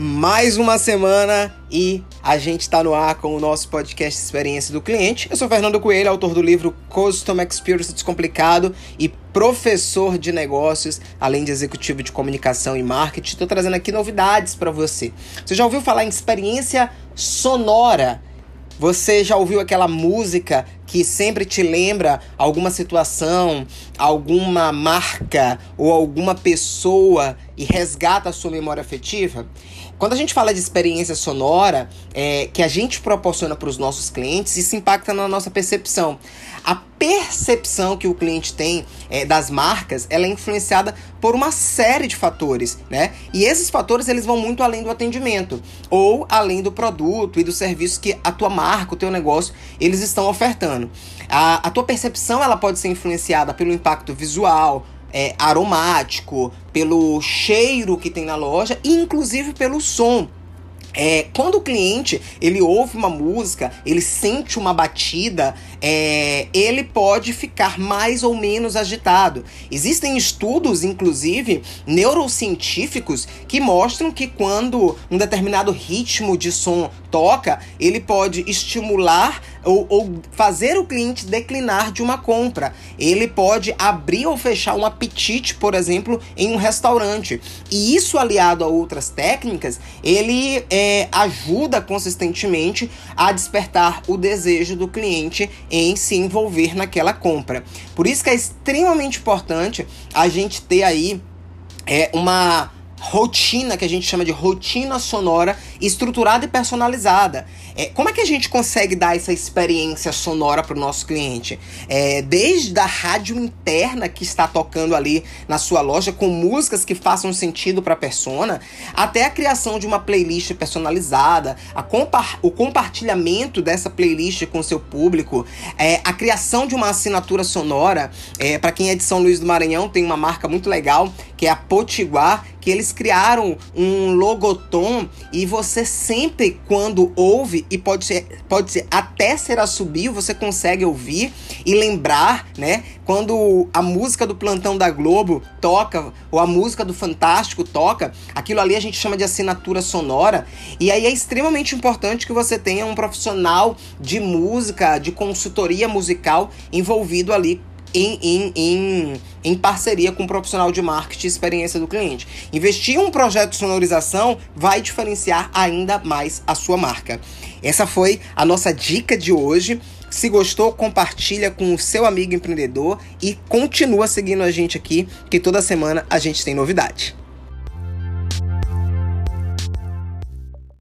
mais uma semana e a gente está no ar com o nosso podcast Experiência do Cliente. Eu sou Fernando Coelho, autor do livro Custom Experience Descomplicado e professor de negócios, além de executivo de comunicação e marketing. Estou trazendo aqui novidades para você. Você já ouviu falar em experiência sonora? Você já ouviu aquela música que sempre te lembra alguma situação, alguma marca ou alguma pessoa e resgata a sua memória afetiva? Quando a gente fala de experiência sonora é, que a gente proporciona para os nossos clientes, isso impacta na nossa percepção. A percepção que o cliente tem é, das marcas, ela é influenciada por uma série de fatores, né? E esses fatores eles vão muito além do atendimento ou além do produto e do serviço que a tua marca, o teu negócio, eles estão ofertando. A, a tua percepção ela pode ser influenciada pelo impacto visual, é, aromático, pelo cheiro que tem na loja e inclusive pelo som. É, quando o cliente ele ouve uma música, ele sente uma batida, é, ele pode ficar mais ou menos agitado. Existem estudos, inclusive neurocientíficos, que mostram que quando um determinado ritmo de som toca, ele pode estimular ou, ou, fazer o cliente declinar de uma compra. Ele pode abrir ou fechar um apetite, por exemplo, em um restaurante. E isso aliado a outras técnicas, ele é, ajuda consistentemente a despertar o desejo do cliente em se envolver naquela compra. Por isso que é extremamente importante a gente ter aí é, uma rotina que a gente chama de rotina sonora estruturada e personalizada. É, como é que a gente consegue dar essa experiência sonora para o nosso cliente? É, desde a rádio interna que está tocando ali na sua loja com músicas que façam sentido para a persona, até a criação de uma playlist personalizada, compa o compartilhamento dessa playlist com o seu público, é, a criação de uma assinatura sonora. É, para quem é de São Luís do Maranhão, tem uma marca muito legal que é a Potiguar, que eles criaram um logotom e você sempre quando ouve e pode ser, pode ser até ser assobio, você consegue ouvir e lembrar, né? Quando a música do Plantão da Globo toca ou a música do Fantástico toca, aquilo ali a gente chama de assinatura sonora. E aí é extremamente importante que você tenha um profissional de música, de consultoria musical envolvido ali em, em, em, em, parceria com um profissional de marketing e experiência do cliente. Investir em um projeto de sonorização vai diferenciar ainda mais a sua marca. Essa foi a nossa dica de hoje. Se gostou, compartilha com o seu amigo empreendedor e continua seguindo a gente aqui, que toda semana a gente tem novidade.